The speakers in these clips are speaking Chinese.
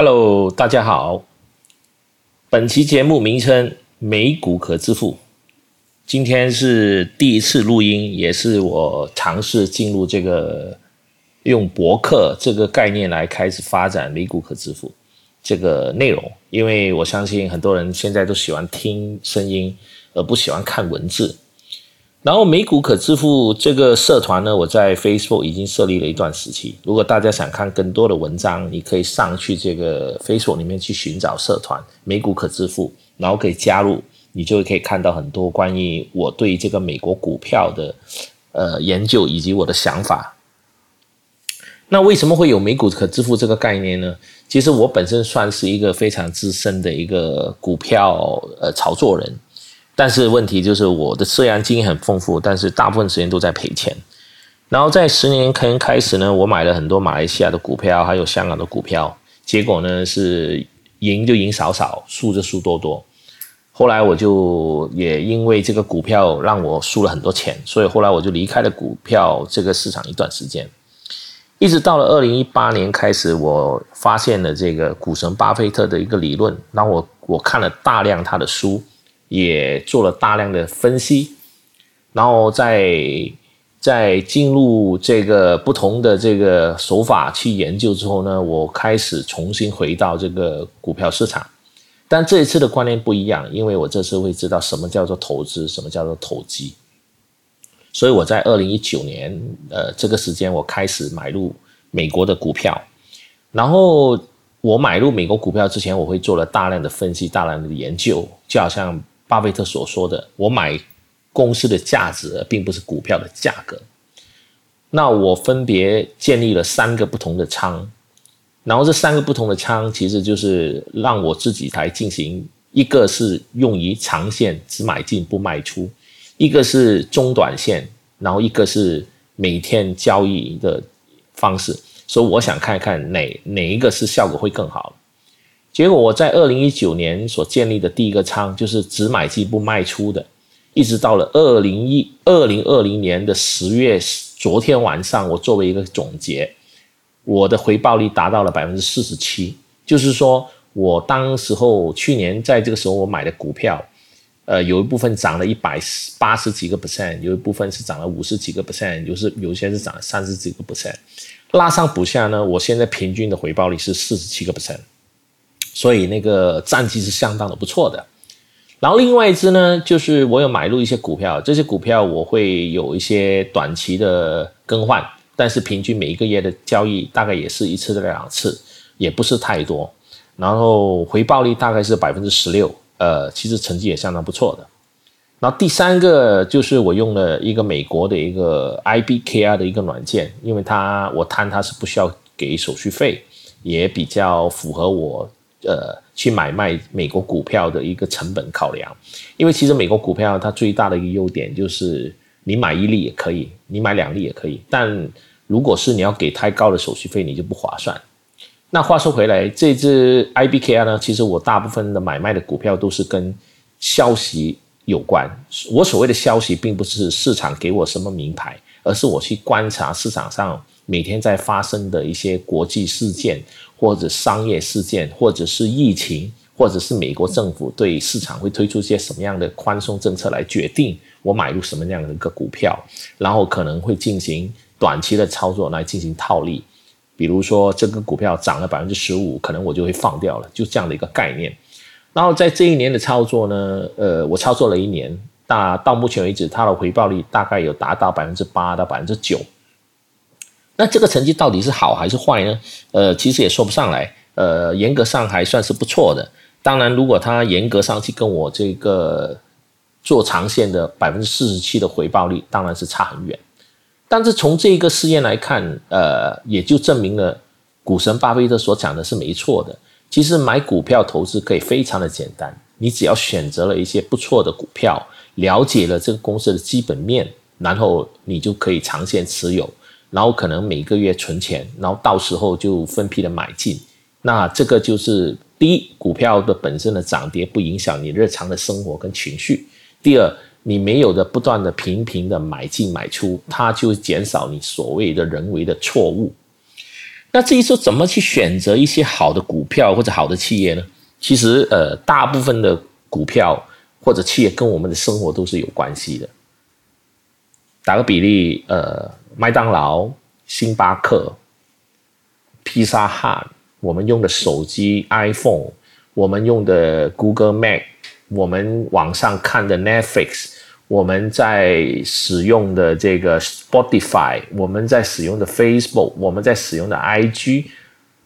Hello，大家好。本期节目名称“美股可致富”。今天是第一次录音，也是我尝试进入这个用博客这个概念来开始发展“美股可致富”这个内容。因为我相信很多人现在都喜欢听声音，而不喜欢看文字。然后美股可致富这个社团呢，我在 Facebook 已经设立了一段时期。如果大家想看更多的文章，你可以上去这个 Facebook 里面去寻找社团美股可致富，然后可以加入，你就可以看到很多关于我对这个美国股票的呃研究以及我的想法。那为什么会有美股可致富这个概念呢？其实我本身算是一个非常资深的一个股票呃炒作人。但是问题就是，我的虽然经验很丰富，但是大部分时间都在赔钱。然后在十年前开始呢，我买了很多马来西亚的股票，还有香港的股票，结果呢是赢就赢少少，输就输多多。后来我就也因为这个股票让我输了很多钱，所以后来我就离开了股票这个市场一段时间。一直到了二零一八年开始，我发现了这个股神巴菲特的一个理论，然后我我看了大量他的书。也做了大量的分析，然后在在进入这个不同的这个手法去研究之后呢，我开始重新回到这个股票市场，但这一次的观念不一样，因为我这次会知道什么叫做投资，什么叫做投机，所以我在二零一九年呃这个时间我开始买入美国的股票，然后我买入美国股票之前，我会做了大量的分析，大量的研究，就好像。巴菲特所说的：“我买公司的价值，并不是股票的价格。”那我分别建立了三个不同的仓，然后这三个不同的仓其实就是让我自己来进行：一个是用于长线，只买进不卖出；一个是中短线，然后一个是每天交易的方式。所以我想看一看哪哪一个是效果会更好。结果我在二零一九年所建立的第一个仓就是只买进不卖出的，一直到了二零一二零二零年的十月，昨天晚上我作为一个总结，我的回报率达到了百分之四十七，就是说我当时候去年在这个时候我买的股票，呃，有一部分涨了一百八十几个 percent，有一部分是涨了五十几个 percent，就是有些是涨了三十几个 percent，拉上补下呢，我现在平均的回报率是四十七个 percent。所以那个战绩是相当的不错的，然后另外一支呢，就是我有买入一些股票，这些股票我会有一些短期的更换，但是平均每一个月的交易大概也是一次到两次，也不是太多，然后回报率大概是百分之十六，呃，其实成绩也相当不错的。然后第三个就是我用了一个美国的一个 IBKR 的一个软件，因为它我摊它是不需要给手续费，也比较符合我。呃，去买卖美国股票的一个成本考量，因为其实美国股票它最大的一个优点就是你买一粒也可以，你买两粒也可以，但如果是你要给太高的手续费，你就不划算。那话说回来，这支 IBKR 呢，其实我大部分的买卖的股票都是跟消息有关。我所谓的消息，并不是市场给我什么名牌，而是我去观察市场上每天在发生的一些国际事件。或者商业事件，或者是疫情，或者是美国政府对市场会推出一些什么样的宽松政策来决定我买入什么样的一个股票，然后可能会进行短期的操作来进行套利。比如说这个股票涨了百分之十五，可能我就会放掉了，就这样的一个概念。然后在这一年的操作呢，呃，我操作了一年，大到目前为止，它的回报率大概有达到百分之八到百分之九。那这个成绩到底是好还是坏呢？呃，其实也说不上来。呃，严格上还算是不错的。当然，如果它严格上去跟我这个做长线的百分之四十七的回报率，当然是差很远。但是从这个试验来看，呃，也就证明了股神巴菲特所讲的是没错的。其实买股票投资可以非常的简单，你只要选择了一些不错的股票，了解了这个公司的基本面，然后你就可以长线持有。然后可能每个月存钱，然后到时候就分批的买进。那这个就是第一，股票的本身的涨跌不影响你日常的生活跟情绪；第二，你没有的不断的频频的买进买出，它就减少你所谓的人为的错误。那至于说怎么去选择一些好的股票或者好的企业呢？其实呃，大部分的股票或者企业跟我们的生活都是有关系的。打个比例，呃，麦当劳、星巴克、披萨汉，我们用的手机 iPhone，我们用的 Google Map，我们网上看的 Netflix。我们在使用的这个 Spotify，我们在使用的 Facebook，我们在使用的 IG，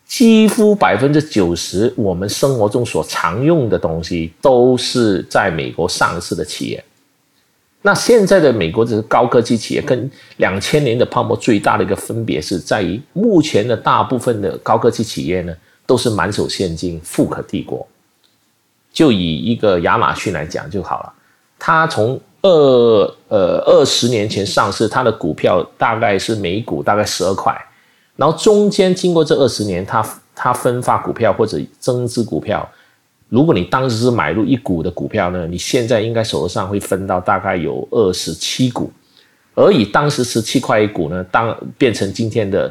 几乎百分之九十我们生活中所常用的东西都是在美国上市的企业。那现在的美国这个高科技企业跟两千年的泡沫最大的一个分别是在于，目前的大部分的高科技企业呢，都是满手现金、富可敌国。就以一个亚马逊来讲就好了，它从二呃二十年前上市，它的股票大概是每股大概十二块，然后中间经过这二十年，它它分发股票或者增资股票，如果你当时是买入一股的股票呢，你现在应该手上会分到大概有二十七股，而以当时十七块一股呢，当变成今天的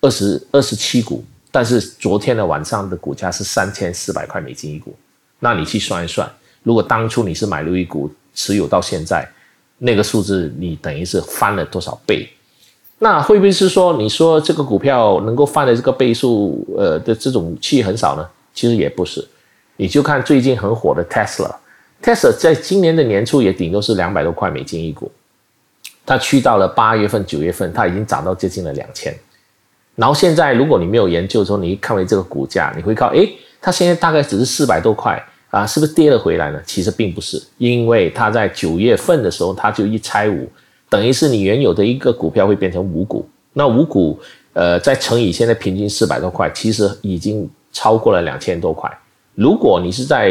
二十二十七股，但是昨天的晚上的股价是三千四百块美金一股，那你去算一算，如果当初你是买入一股。持有到现在，那个数字你等于是翻了多少倍？那会不会是说，你说这个股票能够翻的这个倍数，呃的这种企业很少呢？其实也不是，你就看最近很火的 Tesla，Tesla 在今年的年初也顶多是两百多块美金一股，它去到了八月份、九月份，它已经涨到接近了两千。然后现在如果你没有研究的时候，你一看为这个股价，你会靠，诶，它现在大概只是四百多块。啊，是不是跌了回来呢？其实并不是，因为它在九月份的时候，它就一拆五，等于是你原有的一个股票会变成五股。那五股，呃，再乘以现在平均四百多块，其实已经超过了两千多块。如果你是在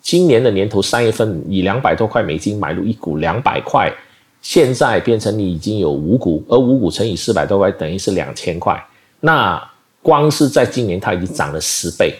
今年的年头三月份以两百多块美金买入一股两百块，现在变成你已经有五股，而五股乘以四百多块等于是两千块。那光是在今年，它已经涨了十倍。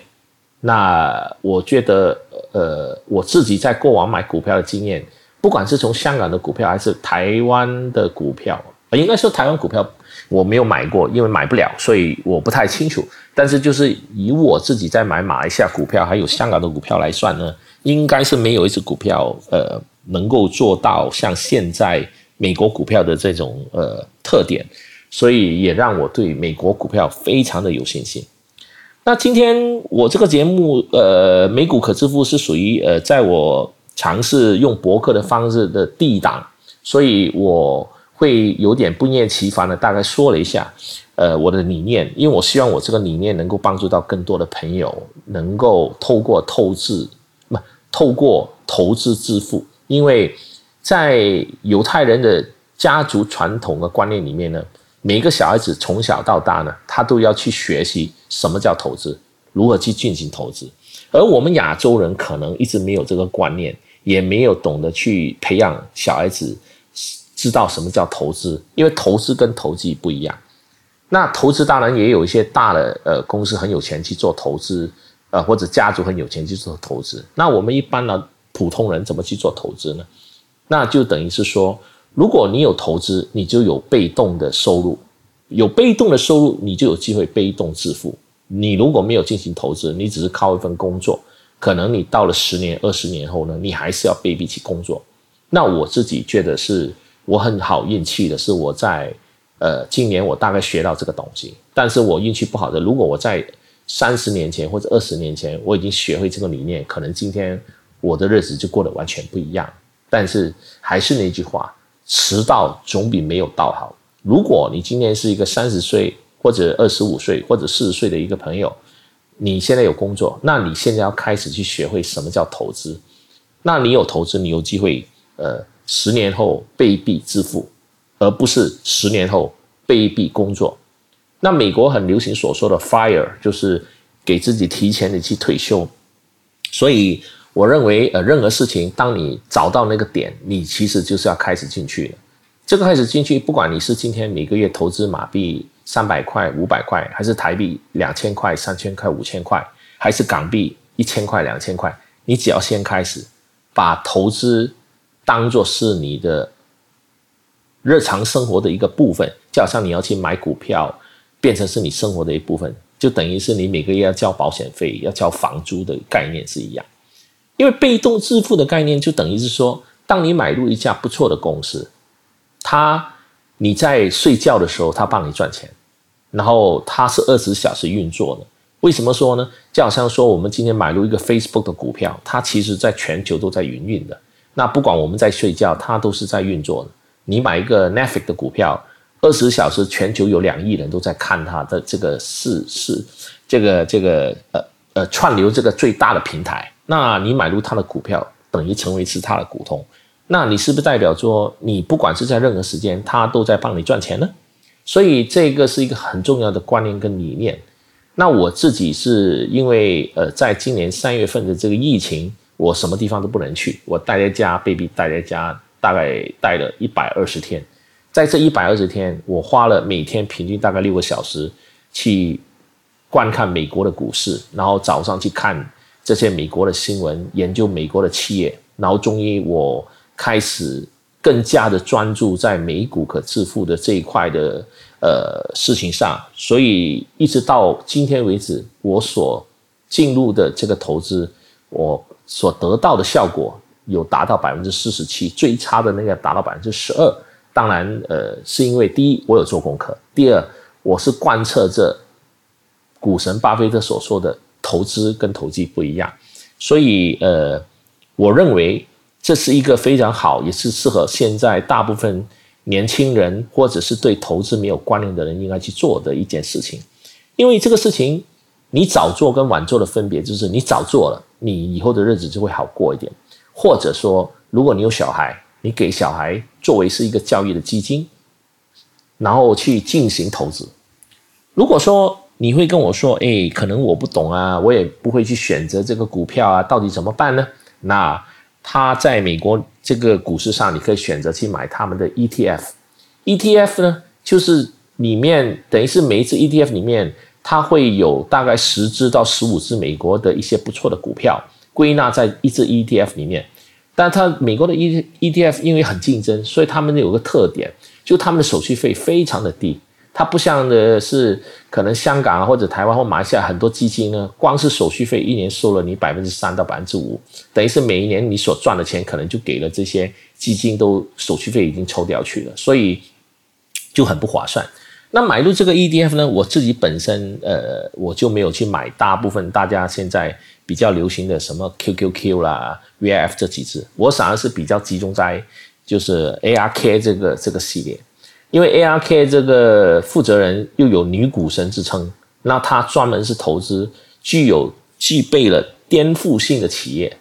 那我觉得，呃，我自己在过往买股票的经验，不管是从香港的股票还是台湾的股票，应该说台湾股票我没有买过，因为买不了，所以我不太清楚。但是就是以我自己在买马来西亚股票还有香港的股票来算呢，应该是没有一只股票，呃，能够做到像现在美国股票的这种呃特点，所以也让我对美国股票非常的有信心。那今天我这个节目，呃，美股可支付是属于呃，在我尝试用博客的方式的第一档，所以我会有点不厌其烦的大概说了一下，呃，我的理念，因为我希望我这个理念能够帮助到更多的朋友，能够透过透支，不，透过投资致富，因为在犹太人的家族传统的观念里面呢。每个小孩子从小到大呢，他都要去学习什么叫投资，如何去进行投资。而我们亚洲人可能一直没有这个观念，也没有懂得去培养小孩子知道什么叫投资，因为投资跟投机不一样。那投资当然也有一些大的呃公司很有钱去做投资，呃或者家族很有钱去做投资。那我们一般呢普通人怎么去做投资呢？那就等于是说。如果你有投资，你就有被动的收入，有被动的收入，你就有机会被动致富。你如果没有进行投资，你只是靠一份工作，可能你到了十年、二十年后呢，你还是要被逼起工作。那我自己觉得是我很好运气的，是我在呃今年我大概学到这个东西，但是我运气不好的，如果我在三十年前或者二十年前我已经学会这个理念，可能今天我的日子就过得完全不一样。但是还是那句话。迟到总比没有到好。如果你今天是一个三十岁或者二十五岁或者四十岁的一个朋友，你现在有工作，那你现在要开始去学会什么叫投资。那你有投资，你有机会，呃，十年后被逼致富，而不是十年后被逼工作。那美国很流行所说的 “fire”，就是给自己提前的去退休。所以。我认为，呃，任何事情，当你找到那个点，你其实就是要开始进去了。这个开始进去，不管你是今天每个月投资马币三百块、五百块，还是台币两千块、三千块、五千块，还是港币一千块、两千块，你只要先开始，把投资当做是你的日常生活的一个部分，就好像你要去买股票，变成是你生活的一部分，就等于是你每个月要交保险费、要交房租的概念是一样。因为被动致富的概念就等于是说，当你买入一家不错的公司，它你在睡觉的时候，它帮你赚钱，然后它是二十小时运作的。为什么说呢？就好像说我们今天买入一个 Facebook 的股票，它其实在全球都在营运的。那不管我们在睡觉，它都是在运作的。你买一个 Netflix 的股票，二十小时全球有两亿人都在看它的这个是是这个这个呃呃串流这个最大的平台。那你买入它的股票，等于成为是它的股东，那你是不是代表说，你不管是在任何时间，它都在帮你赚钱呢？所以这个是一个很重要的观念跟理念。那我自己是因为呃，在今年三月份的这个疫情，我什么地方都不能去，我待在家被逼待在家，大概待了一百二十天，在这一百二十天，我花了每天平均大概六个小时去观看美国的股市，然后早上去看。这些美国的新闻，研究美国的企业，然后终于我开始更加的专注在美股可致富的这一块的呃事情上，所以一直到今天为止，我所进入的这个投资，我所得到的效果有达到百分之四十七，最差的那个达到百分之十二。当然，呃，是因为第一我有做功课，第二我是贯彻这股神巴菲特所说的。投资跟投机不一样，所以呃，我认为这是一个非常好，也是适合现在大部分年轻人或者是对投资没有观念的人应该去做的一件事情。因为这个事情，你早做跟晚做的分别就是，你早做了，你以后的日子就会好过一点；或者说，如果你有小孩，你给小孩作为是一个教育的基金，然后去进行投资。如果说，你会跟我说，哎，可能我不懂啊，我也不会去选择这个股票啊，到底怎么办呢？那他在美国这个股市上，你可以选择去买他们的 ETF，ETF 呢，就是里面等于是每一只 ETF 里面，它会有大概十只到十五只美国的一些不错的股票归纳在一只 ETF 里面，但它美国的 E ETF 因为很竞争，所以他们有个特点，就他们的手续费非常的低。它不像的是，可能香港啊或者台湾或马来西亚很多基金呢，光是手续费一年收了你百分之三到百分之五，等于是每一年你所赚的钱可能就给了这些基金都手续费已经抽掉去了，所以就很不划算。那买入这个 ETF 呢，我自己本身呃我就没有去买大部分大家现在比较流行的什么 QQQ 啦、VIF 这几只，我反而是比较集中在就是 ARK 这个这个系列。因为 ARK 这个负责人又有女股神之称，那他专门是投资具有具备了颠覆性的企业，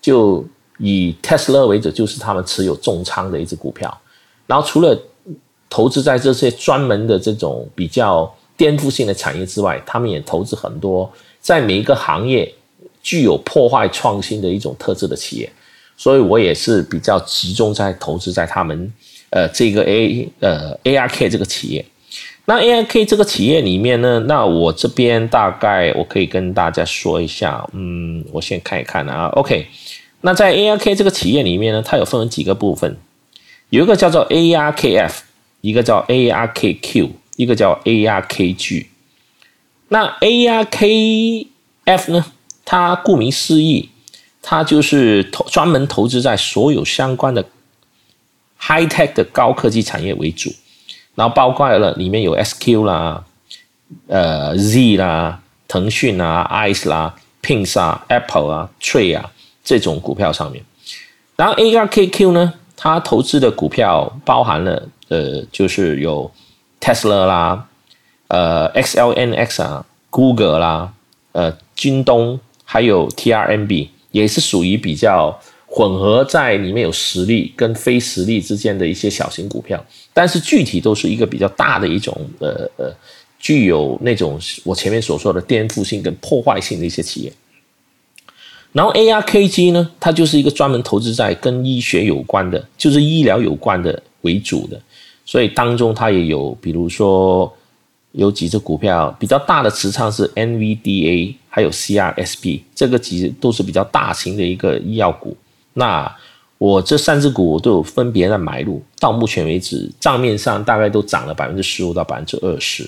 就以 Tesla 为主，就是他们持有重仓的一只股票。然后除了投资在这些专门的这种比较颠覆性的产业之外，他们也投资很多在每一个行业具有破坏创新的一种特质的企业。所以我也是比较集中在投资在他们。呃，这个 A 呃 ARK 这个企业，那 ARK 这个企业里面呢，那我这边大概我可以跟大家说一下，嗯，我先看一看啊，OK，那在 ARK 这个企业里面呢，它有分为几个部分，有一个叫做 ARKF，一个叫 ARKQ，一个叫 ARKG。那 ARKF 呢，它顾名思义，它就是投专门投资在所有相关的。High tech 的高科技产业为主，然后包括了里面有 SQ 啦、呃 Z 啦、腾讯啊、Ice 啦、Pins 啊、Apple 啊、Tree 啊这种股票上面。然后 ARKQ 呢，他投资的股票包含了呃，就是有 Tesla 啦、呃 XLNX 啊、Google 啦、呃京东，还有 TRMB，也是属于比较。混合在里面有实力跟非实力之间的一些小型股票，但是具体都是一个比较大的一种呃呃，具有那种我前面所说的颠覆性跟破坏性的一些企业。然后 ARKG 呢，它就是一个专门投资在跟医学有关的，就是医疗有关的为主的，所以当中它也有，比如说有几只股票比较大的持仓是 NVDA，还有 CRSP，这个几都是比较大型的一个医药股。那我这三只股都有分别在买入，到目前为止账面上大概都涨了百分之十五到百分之二十，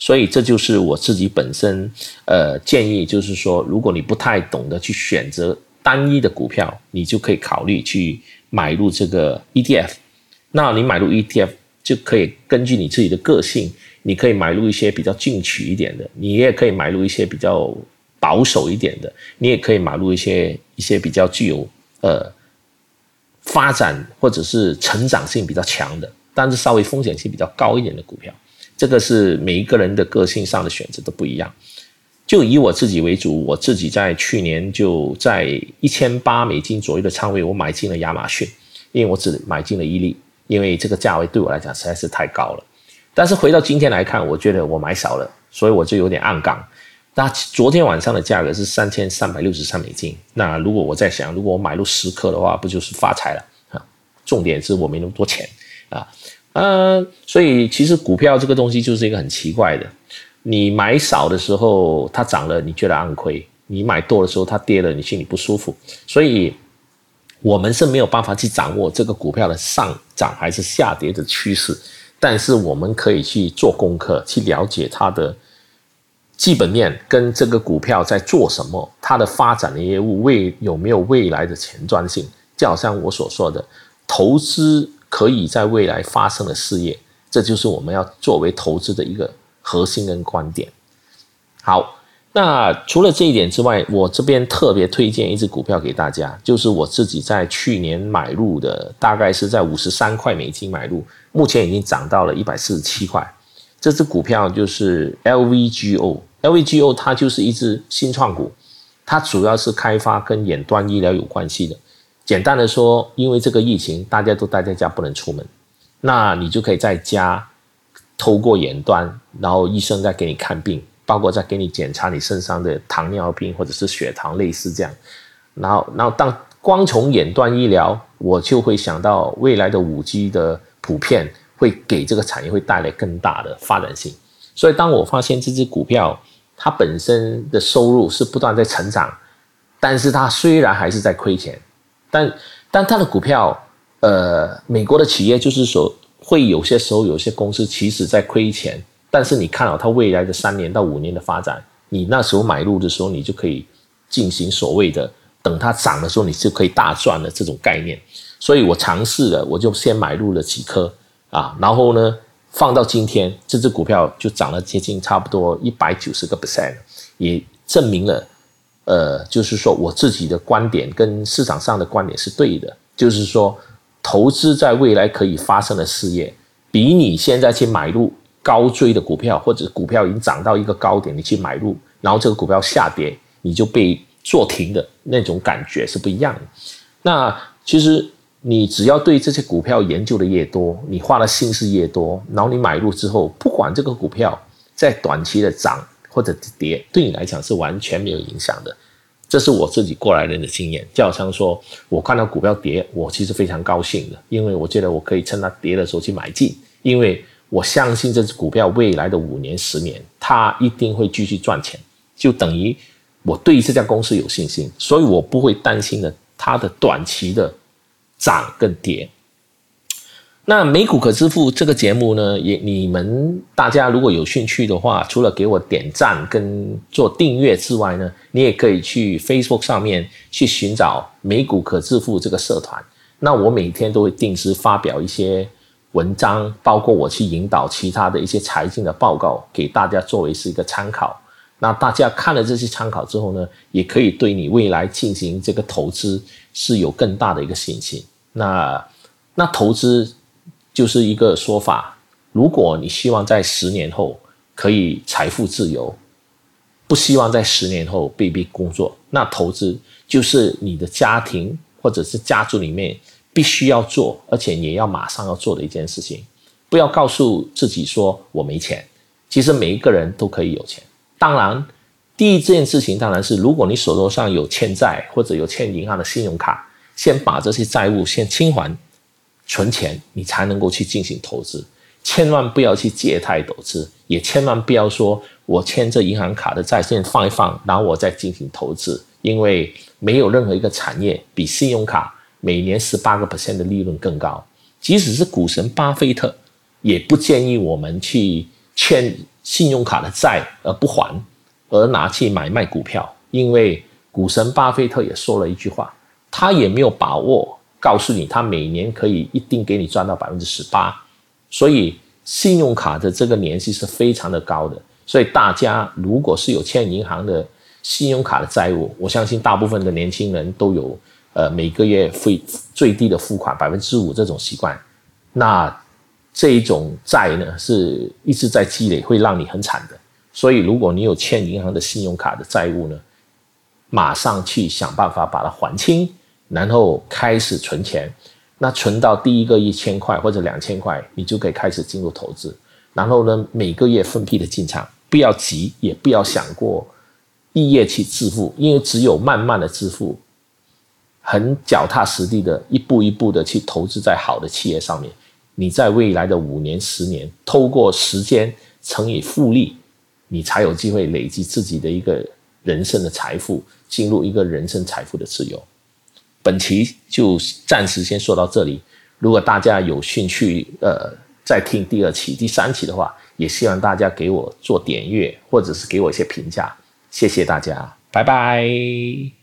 所以这就是我自己本身呃建议，就是说，如果你不太懂得去选择单一的股票，你就可以考虑去买入这个 ETF。那你买入 ETF 就可以根据你自己的个性，你可以买入一些比较进取一点的，你也可以买入一些比较保守一点的，你也可以买入一些一些比较具有呃发展或者是成长性比较强的，但是稍微风险性比较高一点的股票。这个是每一个人的个性上的选择都不一样。就以我自己为主，我自己在去年就在一千八美金左右的仓位，我买进了亚马逊，因为我只买进了一粒。因为这个价位对我来讲实在是太高了，但是回到今天来看，我觉得我买少了，所以我就有点暗杠。那昨天晚上的价格是三千三百六十三美金。那如果我在想，如果我买入十颗的话，不就是发财了啊？重点是我没那么多钱啊，嗯，所以其实股票这个东西就是一个很奇怪的，你买少的时候它涨了，你觉得暗亏；你买多的时候它跌了，你心里不舒服。所以。我们是没有办法去掌握这个股票的上涨还是下跌的趋势，但是我们可以去做功课，去了解它的基本面跟这个股票在做什么，它的发展的业务未有没有未来的前瞻性。就好像我所说的，投资可以在未来发生的事业，这就是我们要作为投资的一个核心跟观点。好。那除了这一点之外，我这边特别推荐一只股票给大家，就是我自己在去年买入的，大概是在五十三块美金买入，目前已经涨到了一百四十七块。这只股票就是 LVGO，LVGO 它就是一只新创股，它主要是开发跟远端医疗有关系的。简单的说，因为这个疫情，大家都待在家不能出门，那你就可以在家透过远端，然后医生再给你看病。包括在给你检查你身上的糖尿病或者是血糖，类似这样。然后，然后当光从远端医疗，我就会想到未来的五 G 的普遍会给这个产业会带来更大的发展性。所以，当我发现这只股票它本身的收入是不断在成长，但是它虽然还是在亏钱，但但它的股票，呃，美国的企业就是说会有些时候有些公司其实在亏钱。但是你看好它未来的三年到五年的发展，你那时候买入的时候，你就可以进行所谓的等它涨的时候，你就可以大赚的这种概念。所以我尝试了，我就先买入了几颗啊，然后呢，放到今天，这只股票就涨了接近差不多一百九十个 percent，也证明了，呃，就是说我自己的观点跟市场上的观点是对的，就是说投资在未来可以发生的事业，比你现在去买入。高追的股票，或者股票已经涨到一个高点，你去买入，然后这个股票下跌，你就被做停的那种感觉是不一样的。那其实你只要对这些股票研究的越多，你花的心思越多，然后你买入之后，不管这个股票在短期的涨或者跌，对你来讲是完全没有影响的。这是我自己过来人的经验。就好像说我看到股票跌，我其实非常高兴的，因为我觉得我可以趁它跌的时候去买进，因为。我相信这只股票未来的五年、十年，它一定会继续赚钱，就等于我对这家公司有信心，所以我不会担心的它的短期的涨跟跌。那美股可支付这个节目呢，也你们大家如果有兴趣的话，除了给我点赞跟做订阅之外呢，你也可以去 Facebook 上面去寻找美股可支付这个社团。那我每天都会定时发表一些。文章包括我去引导其他的一些财经的报告给大家作为是一个参考。那大家看了这些参考之后呢，也可以对你未来进行这个投资是有更大的一个信心。那那投资就是一个说法，如果你希望在十年后可以财富自由，不希望在十年后被逼工作，那投资就是你的家庭或者是家族里面。必须要做，而且也要马上要做的一件事情，不要告诉自己说我没钱。其实每一个人都可以有钱。当然，第一件事情当然是，如果你手头上有欠债或者有欠银行的信用卡，先把这些债务先清还，存钱，你才能够去进行投资。千万不要去借贷投资，也千万不要说我欠这银行卡的债先放一放，然后我再进行投资，因为没有任何一个产业比信用卡。每年十八个 percent 的利润更高，即使是股神巴菲特，也不建议我们去欠信用卡的债而不还，而拿去买卖股票。因为股神巴菲特也说了一句话，他也没有把握告诉你，他每年可以一定给你赚到百分之十八。所以信用卡的这个年息是非常的高的。所以大家如果是有欠银行的信用卡的债务，我相信大部分的年轻人都有。呃，每个月付最低的付款百分之五这种习惯，那这一种债呢是一直在积累，会让你很惨的。所以，如果你有欠银行的信用卡的债务呢，马上去想办法把它还清，然后开始存钱。那存到第一个一千块或者两千块，你就可以开始进入投资。然后呢，每个月分批的进场，不要急，也不要想过一夜去致富，因为只有慢慢的致富。很脚踏实地的，一步一步的去投资在好的企业上面，你在未来的五年、十年，透过时间乘以复利，你才有机会累积自己的一个人生的财富，进入一个人生财富的自由。本期就暂时先说到这里，如果大家有兴趣，呃，再听第二期、第三期的话，也希望大家给我做点阅，或者是给我一些评价，谢谢大家，拜拜。